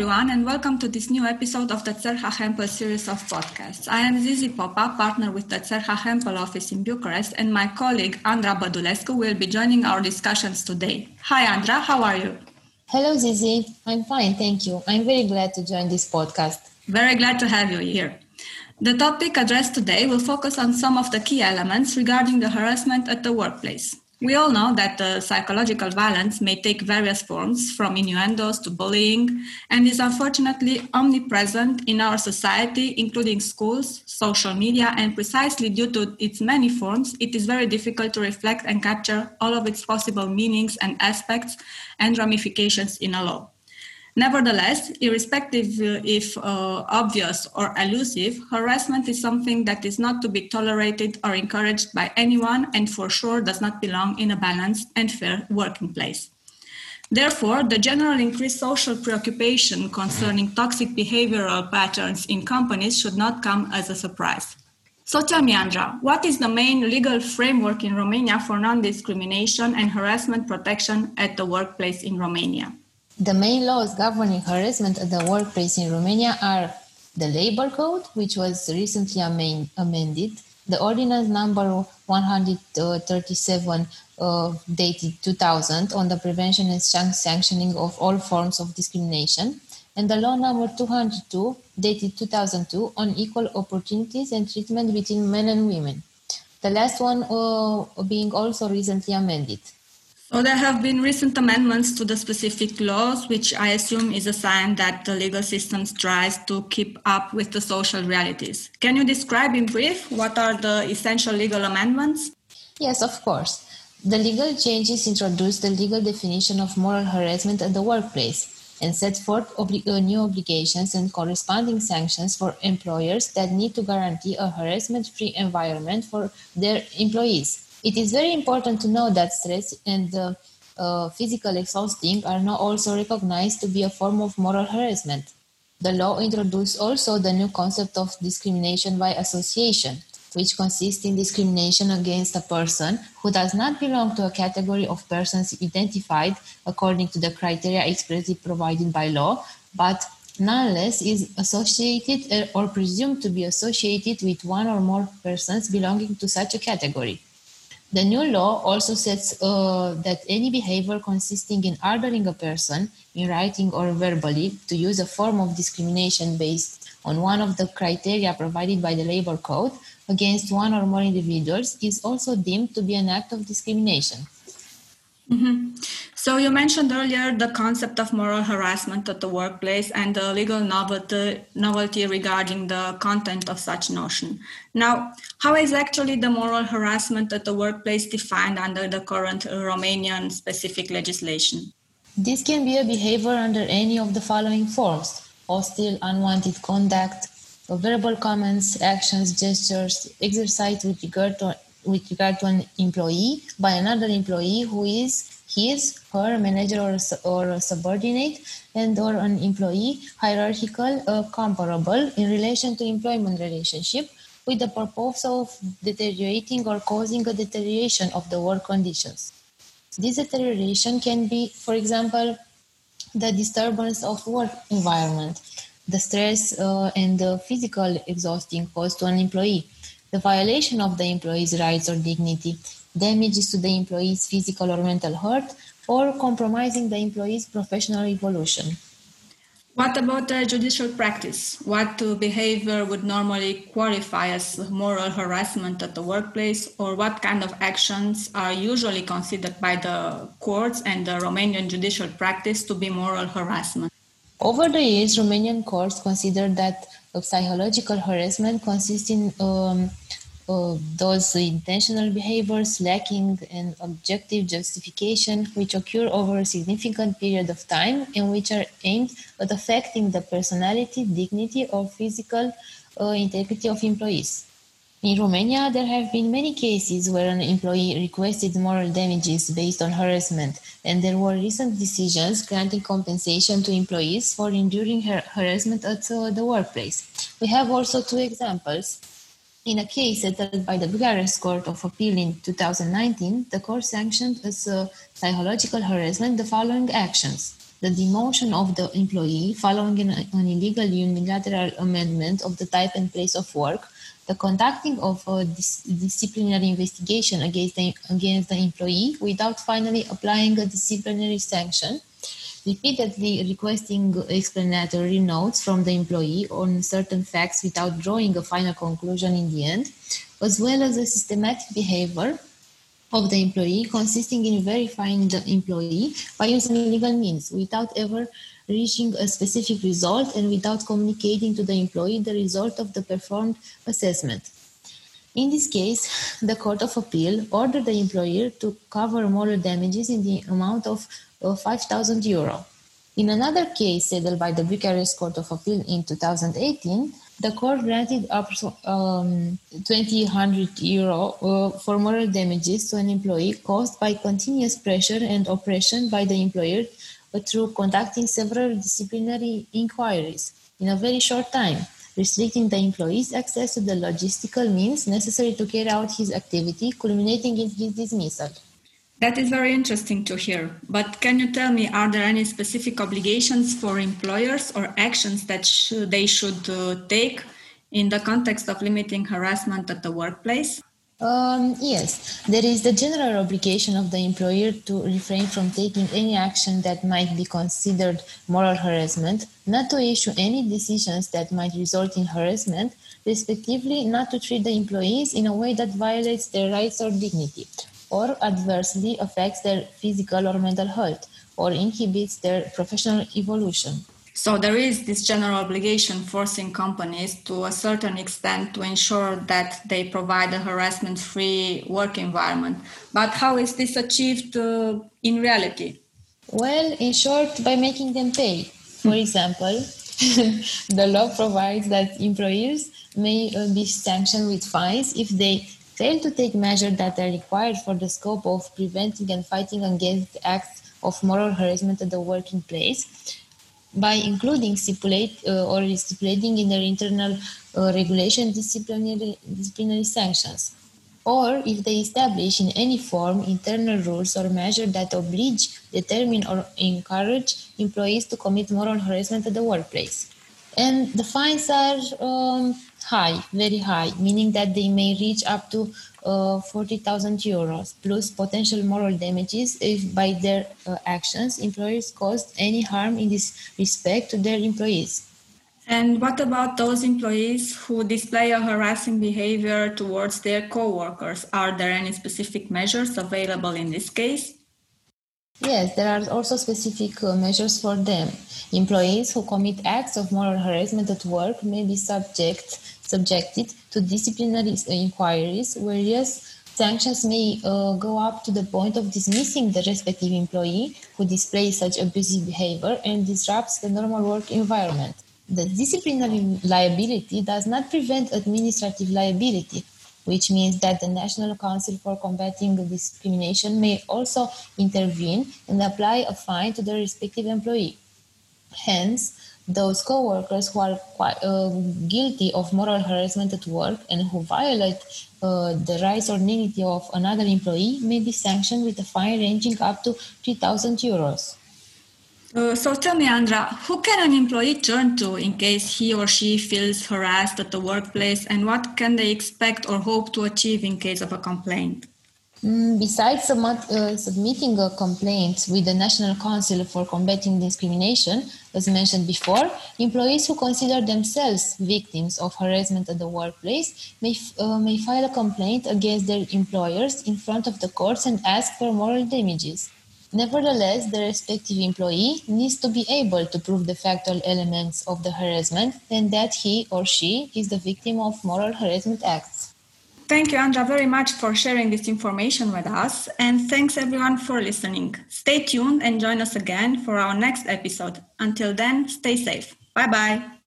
everyone, and welcome to this new episode of the Cerha Hempel series of podcasts. I am Zizi Popa, partner with the Cerha Hempel office in Bucharest, and my colleague Andra Badulescu will be joining our discussions today. Hi, Andra, how are you? Hello, Zizi. I'm fine, thank you. I'm very glad to join this podcast. Very glad to have you here. The topic addressed today will focus on some of the key elements regarding the harassment at the workplace. We all know that the psychological violence may take various forms, from innuendos to bullying, and is unfortunately omnipresent in our society, including schools, social media, and precisely due to its many forms, it is very difficult to reflect and capture all of its possible meanings and aspects and ramifications in a law. Nevertheless, irrespective uh, if uh, obvious or elusive, harassment is something that is not to be tolerated or encouraged by anyone and for sure does not belong in a balanced and fair working place. Therefore, the general increased social preoccupation concerning toxic behavioral patterns in companies should not come as a surprise. So tell me, Andra, what is the main legal framework in Romania for non discrimination and harassment protection at the workplace in Romania? The main laws governing harassment at the workplace in Romania are the Labor Code, which was recently amended, the Ordinance number 137 uh, dated 2000 on the prevention and sanctioning of all forms of discrimination, and the Law number 202 dated 2002 on equal opportunities and treatment between men and women. The last one uh, being also recently amended. So there have been recent amendments to the specific laws, which I assume is a sign that the legal system tries to keep up with the social realities. Can you describe in brief what are the essential legal amendments? Yes, of course. The legal changes introduce the legal definition of moral harassment at the workplace and set forth obli- uh, new obligations and corresponding sanctions for employers that need to guarantee a harassment free environment for their employees. It is very important to know that stress and uh, uh, physical exhausting are now also recognized to be a form of moral harassment. The law introduced also the new concept of discrimination by association, which consists in discrimination against a person who does not belong to a category of persons identified according to the criteria expressly provided by law, but nonetheless is associated uh, or presumed to be associated with one or more persons belonging to such a category. The new law also sets uh, that any behavior consisting in ordering a person, in writing or verbally, to use a form of discrimination based on one of the criteria provided by the Labor Code against one or more individuals is also deemed to be an act of discrimination. Mm-hmm. So you mentioned earlier the concept of moral harassment at the workplace and the legal novelty, novelty regarding the content of such notion. Now, how is actually the moral harassment at the workplace defined under the current Romanian specific legislation? This can be a behavior under any of the following forms hostile, unwanted conduct, verbal comments, actions, gestures, exercised with regard to with regard to an employee by another employee who is his, her manager or, or subordinate and or an employee hierarchical uh, comparable in relation to employment relationship with the purpose of deteriorating or causing a deterioration of the work conditions. This deterioration can be, for example, the disturbance of work environment, the stress uh, and the physical exhausting caused to an employee, the violation of the employee's rights or dignity, damages to the employee's physical or mental health, or compromising the employee's professional evolution. What about the judicial practice? What behavior would normally qualify as moral harassment at the workplace, or what kind of actions are usually considered by the courts and the Romanian judicial practice to be moral harassment? Over the years, Romanian courts considered that psychological harassment consists in um, uh, those intentional behaviors lacking an objective justification which occur over a significant period of time and which are aimed at affecting the personality, dignity, or physical uh, integrity of employees. In Romania, there have been many cases where an employee requested moral damages based on harassment, and there were recent decisions granting compensation to employees for enduring har- harassment at uh, the workplace. We have also two examples. In a case settled by the Bucharest Court of Appeal in 2019, the court sanctioned as uh, psychological harassment the following actions the demotion of the employee following an, an, illegal unilateral amendment of the type and place of work, the conducting of a dis- disciplinary investigation against the, against the employee without finally applying a disciplinary sanction, repeatedly requesting explanatory notes from the employee on certain facts without drawing a final conclusion in the end, as well as a systematic behavior of the employee consisting in verifying the employee by using legal means without ever reaching a specific result and without communicating to the employee the result of the performed assessment. In this case, the Court of Appeal ordered the employer to cover moral damages in the amount of 5,000 euro. In another case settled by the Bucharest Court of Appeal in 2018, the court granted up um, 2,000 euro uh, for moral damages to an employee caused by continuous pressure and oppression by the employer uh, through conducting several disciplinary inquiries in a very short time, restricting the employee's access to the logistical means necessary to carry out his activity, culminating in his dismissal. That is very interesting to hear. But can you tell me, are there any specific obligations for employers or actions that sh- they should uh, take in the context of limiting harassment at the workplace? Um, yes, there is the general obligation of the employer to refrain from taking any action that might be considered moral harassment, not to issue any decisions that might result in harassment, respectively, not to treat the employees in a way that violates their rights or dignity, or adversely affects their physical or mental health or inhibits their professional evolution. So there is this general obligation forcing companies to a certain extent to ensure that they provide a harassment-free work environment. But how is this achieved uh, in reality? Well, in short, by making them pay. For example, the law provides that employers may uh, be sanctioned with fines if they fail to take measures that are required for the scope of preventing and fighting against acts of moral harassment at the working place by including stipulate uh, or stipulating in their internal uh, regulation disciplinary, disciplinary sanctions or if they establish in any form internal rules or measures that oblige, determine, or encourage employees to commit moral harassment at the workplace. And the fines are um, high, very high, meaning that they may reach up to uh, 40,000 euros plus potential moral damages if by their uh, actions employers caused any harm in this respect to their employees. And what about those employees who display a harassing behavior towards their co-workers? Are there any specific measures available in this case? Yes, there are also specific uh, measures for them. Employees who commit acts of moral harassment at work may be subject subjected to disciplinary inquiries, whereas sanctions may uh, go up to the point of dismissing the respective employee who displays such abusive behavior and disrupts the normal work environment. The disciplinary liability does not prevent administrative liability, which means that the National Council for Combating Discrimination may also intervene and apply a fine to the respective employee. Hence, those co-workers who are quite, uh, guilty of moral harassment at work and who violate uh, the rights or dignity of another employee may be sanctioned with a fine ranging up to 3,000 euros. Uh, so tell me, Andra, who can an employee turn to in case he or she feels harassed at the workplace, and what can they expect or hope to achieve in case of a complaint? Mm, besides uh, submitting a complaint with the National Council for Combating Discrimination, as mentioned before, employees who consider themselves victims of harassment at the workplace may, uh, may file a complaint against their employers in front of the courts and ask for moral damages. Nevertheless, the respective employee needs to be able to prove the factual elements of the harassment and that he or she is the victim of moral harassment acts. Thank you, Andra, very much for sharing this information with us. And thanks everyone for listening. Stay tuned and join us again for our next episode. Until then, stay safe. Bye bye.